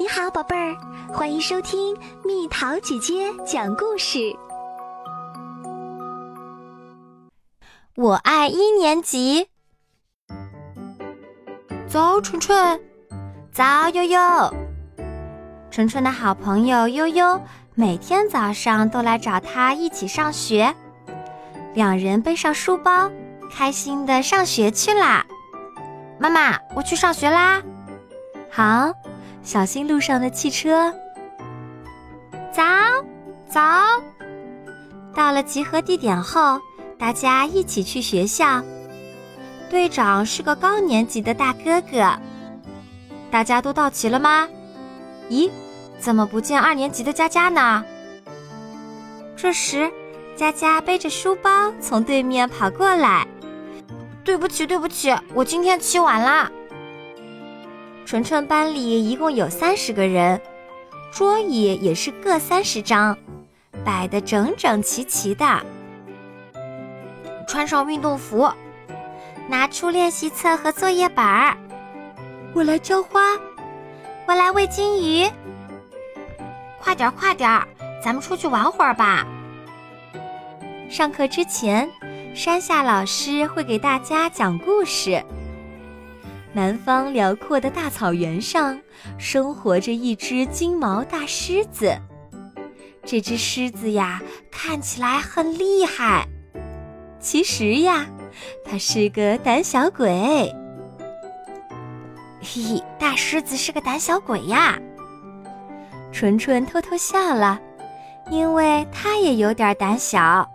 你好，宝贝儿，欢迎收听蜜桃姐姐讲故事。我爱一年级。早，纯纯，早，悠悠。纯纯的好朋友悠悠每天早上都来找他一起上学，两人背上书包，开心的上学去啦。妈妈，我去上学啦。好。小心路上的汽车。早，早。到了集合地点后，大家一起去学校。队长是个高年级的大哥哥。大家都到齐了吗？咦，怎么不见二年级的佳佳呢？这时，佳佳背着书包从对面跑过来。对不起，对不起，我今天起晚了。纯纯班里一共有三十个人，桌椅也是各三十张，摆得整整齐齐的。穿上运动服，拿出练习册和作业本儿。我来浇花，我来喂金鱼。快点，快点，咱们出去玩会儿吧。上课之前，山下老师会给大家讲故事。南方辽阔的大草原上，生活着一只金毛大狮子。这只狮子呀，看起来很厉害，其实呀，它是个胆小鬼。嘿嘿，大狮子是个胆小鬼呀！纯纯偷偷笑了，因为他也有点胆小。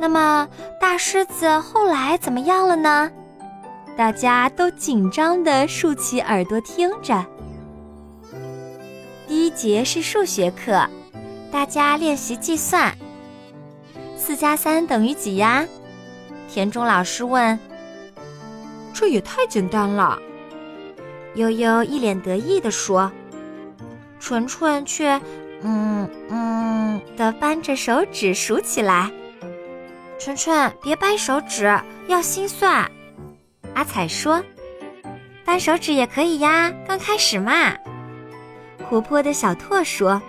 那么，大狮子后来怎么样了呢？大家都紧张地竖起耳朵听着。第一节是数学课，大家练习计算。四加三等于几呀？田中老师问。这也太简单了。悠悠一脸得意地说。纯纯却嗯嗯地扳着手指数起来。纯纯，别掰手指，要心算。阿彩说：“扳手指也可以呀，刚开始嘛。”活泼的小拓说：“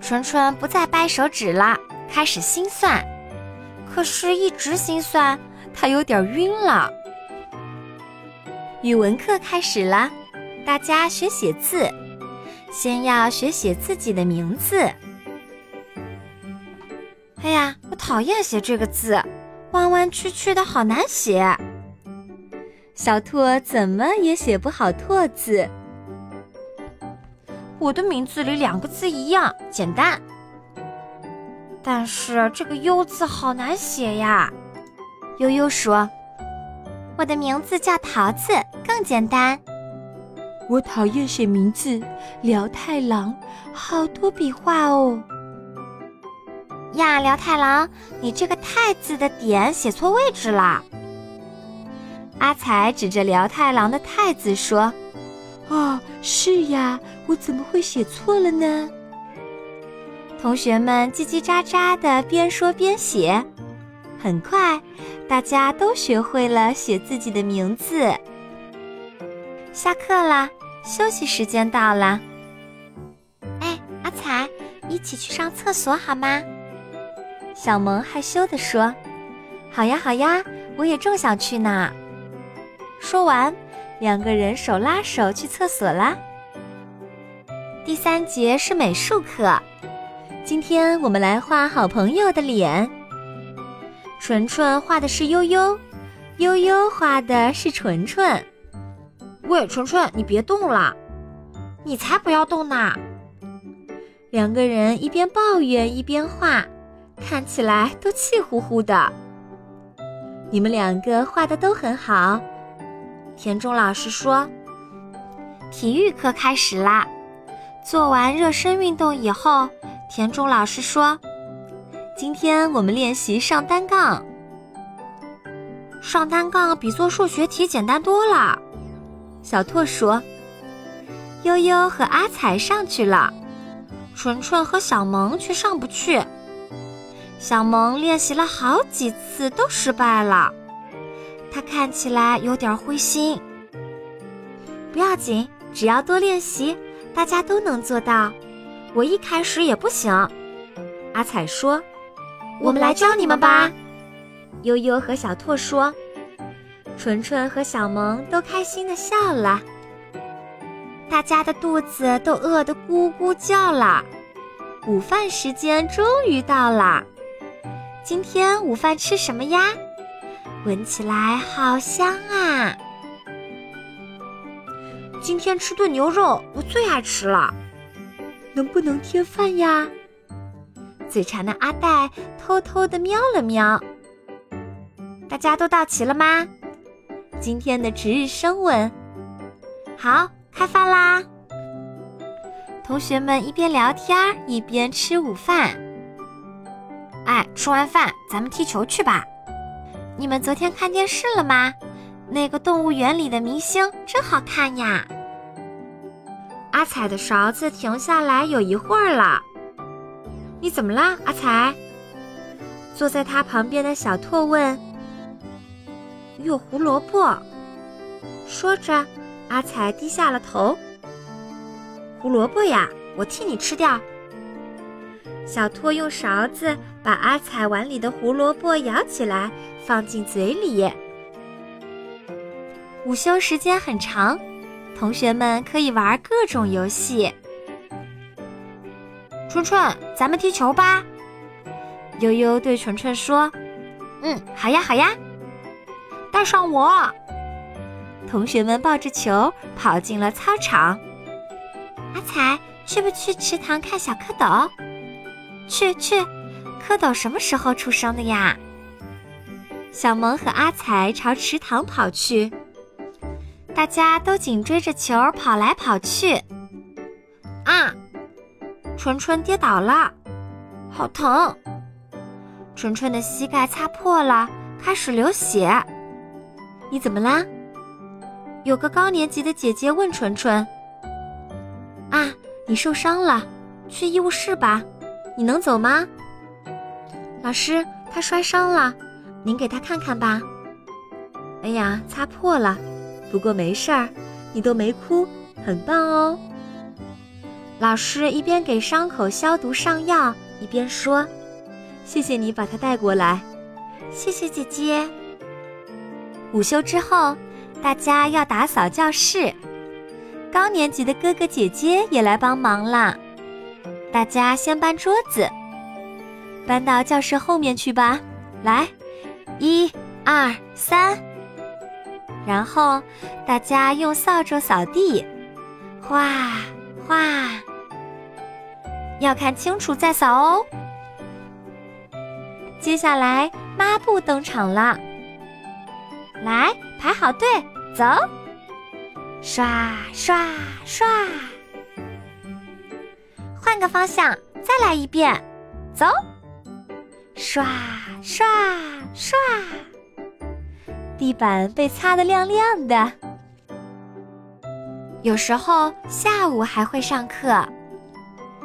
纯纯不再掰手指了，开始心算。可是，一直心算，他有点晕了。”语文课开始了，大家学写字，先要学写自己的名字。哎呀，我讨厌写这个字，弯弯曲曲的，好难写。小兔怎么也写不好“拓”字。我的名字里两个字一样简单，但是这个“优”字好难写呀。悠悠说：“我的名字叫桃子，更简单。”我讨厌写名字，辽太郎，好多笔画哦。呀，辽太郎，你这个“太”字的点写错位置了。阿才指着辽太郎的“太”字说：“哦，是呀，我怎么会写错了呢？”同学们叽叽喳喳的边说边写，很快，大家都学会了写自己的名字。下课啦，休息时间到了。哎，阿才，一起去上厕所好吗？小萌害羞地说：“好呀，好呀，我也正想去呢。”说完，两个人手拉手去厕所啦。第三节是美术课，今天我们来画好朋友的脸。纯纯画的是悠悠，悠悠画的是纯纯。喂，纯纯，你别动了！你才不要动呢！两个人一边抱怨一边画，看起来都气呼呼的。你们两个画的都很好。田中老师说：“体育课开始啦！做完热身运动以后，田中老师说：‘今天我们练习上单杠。上单杠比做数学题简单多了。’小拓说：‘悠悠和阿彩上去了，纯纯和小萌却上不去。小萌练习了好几次都失败了。’”他看起来有点灰心。不要紧，只要多练习，大家都能做到。我一开始也不行。阿彩说：“我们来教你们吧。”悠悠和小拓说：“纯纯和小萌都开心的笑了。”大家的肚子都饿得咕咕叫了。午饭时间终于到了。今天午饭吃什么呀？闻起来好香啊！今天吃炖牛肉，我最爱吃了。能不能添饭呀？嘴馋的阿黛偷偷的瞄了瞄。大家都到齐了吗？今天的值日生问。好，开饭啦！同学们一边聊天一边吃午饭。哎，吃完饭咱们踢球去吧。你们昨天看电视了吗？那个动物园里的明星真好看呀。阿彩的勺子停下来有一会儿了。你怎么了，阿彩？坐在他旁边的小拓问。有胡萝卜。说着，阿彩低下了头。胡萝卜呀，我替你吃掉。小拓用勺子把阿彩碗里的胡萝卜舀起来，放进嘴里。午休时间很长。同学们可以玩各种游戏。春春，咱们踢球吧。悠悠对纯纯说：“嗯，好呀，好呀，带上我。”同学们抱着球跑进了操场。阿彩，去不去池塘看小蝌蚪？去去。蝌蚪什么时候出生的呀？小萌和阿彩朝池塘跑去。大家都紧追着球跑来跑去，啊！纯纯跌倒了，好疼！纯纯的膝盖擦破了，开始流血。你怎么啦？有个高年级的姐姐问纯纯：“啊，你受伤了，去医务室吧。你能走吗？”老师，他摔伤了，您给他看看吧。哎呀，擦破了。不过没事儿，你都没哭，很棒哦。老师一边给伤口消毒上药，一边说：“谢谢你把他带过来，谢谢姐姐。”午休之后，大家要打扫教室，高年级的哥哥姐姐也来帮忙啦。大家先搬桌子，搬到教室后面去吧。来，一、二、三。然后，大家用扫帚扫地，哗哗，要看清楚再扫哦。接下来，抹布登场了，来排好队，走，刷刷刷，换个方向，再来一遍，走，刷刷刷。地板被擦得亮亮的。有时候下午还会上课。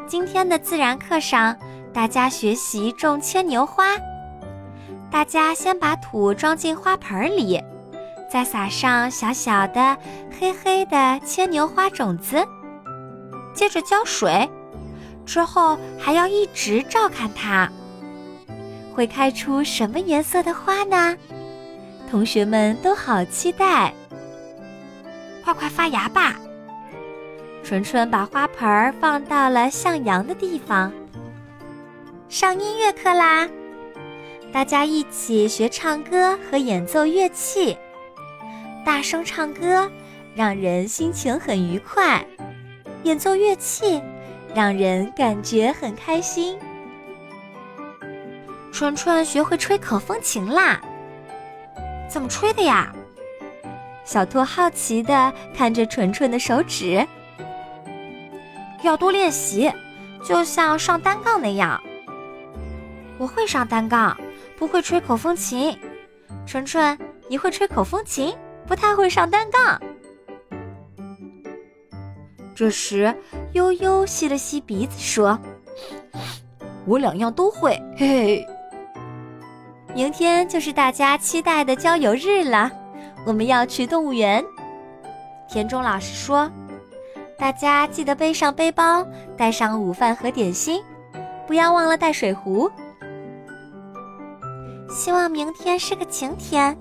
今天的自然课上，大家学习种牵牛花。大家先把土装进花盆里，再撒上小小的、黑黑的牵牛花种子，接着浇水，之后还要一直照看它。会开出什么颜色的花呢？同学们都好期待，快快发芽吧！纯纯把花盆儿放到了向阳的地方。上音乐课啦！大家一起学唱歌和演奏乐器，大声唱歌让人心情很愉快，演奏乐器让人感觉很开心。纯纯学会吹口风琴啦！怎么吹的呀？小兔好奇地看着纯纯的手指。要多练习，就像上单杠那样。我会上单杠，不会吹口风琴。纯纯，你会吹口风琴，不太会上单杠。这时，悠悠吸了吸鼻子说：“我两样都会，嘿嘿。”明天就是大家期待的郊游日了，我们要去动物园。田中老师说：“大家记得背上背包，带上午饭和点心，不要忘了带水壶。希望明天是个晴天。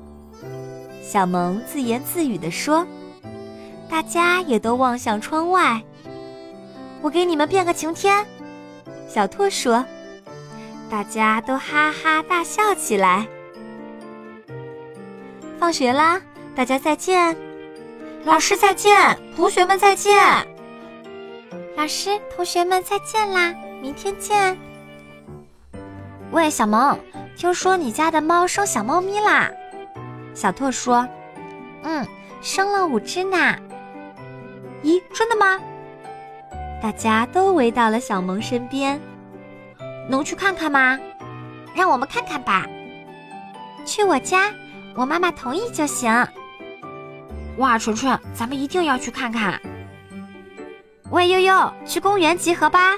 小萌自言自语地说。大家也都望向窗外。我给你们变个晴天。小兔说。大家都哈哈大笑起来。放学啦，大家再见。老师再见，同学们再见。老师，同学们再见啦，明天见。喂，小萌，听说你家的猫生小猫咪啦？小兔说：“嗯，生了五只呢。”咦，真的吗？大家都围到了小萌身边。能去看看吗？让我们看看吧。去我家，我妈妈同意就行。哇，纯纯，咱们一定要去看看。喂，悠悠，去公园集合吧！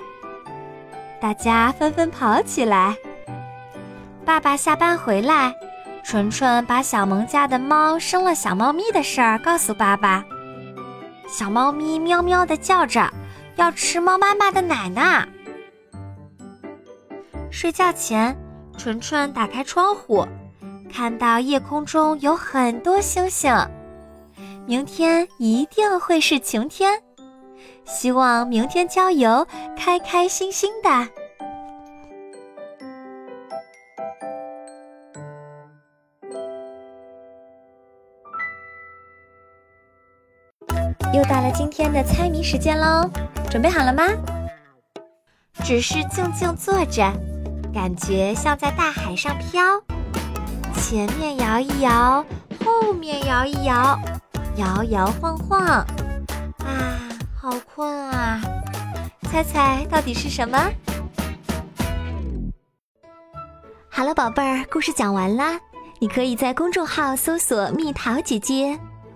大家纷纷跑起来。爸爸下班回来，纯纯把小萌家的猫生了小猫咪的事儿告诉爸爸。小猫咪喵喵的叫着，要吃猫妈妈的奶呢。睡觉前，纯纯打开窗户，看到夜空中有很多星星。明天一定会是晴天，希望明天郊游开开心心的。又到了今天的猜谜时间喽，准备好了吗？只是静静坐着。感觉像在大海上飘，前面摇一摇，后面摇一摇，摇摇晃晃，啊，好困啊！猜猜到底是什么？好了，宝贝儿，故事讲完啦。你可以在公众号搜索“蜜桃姐姐”，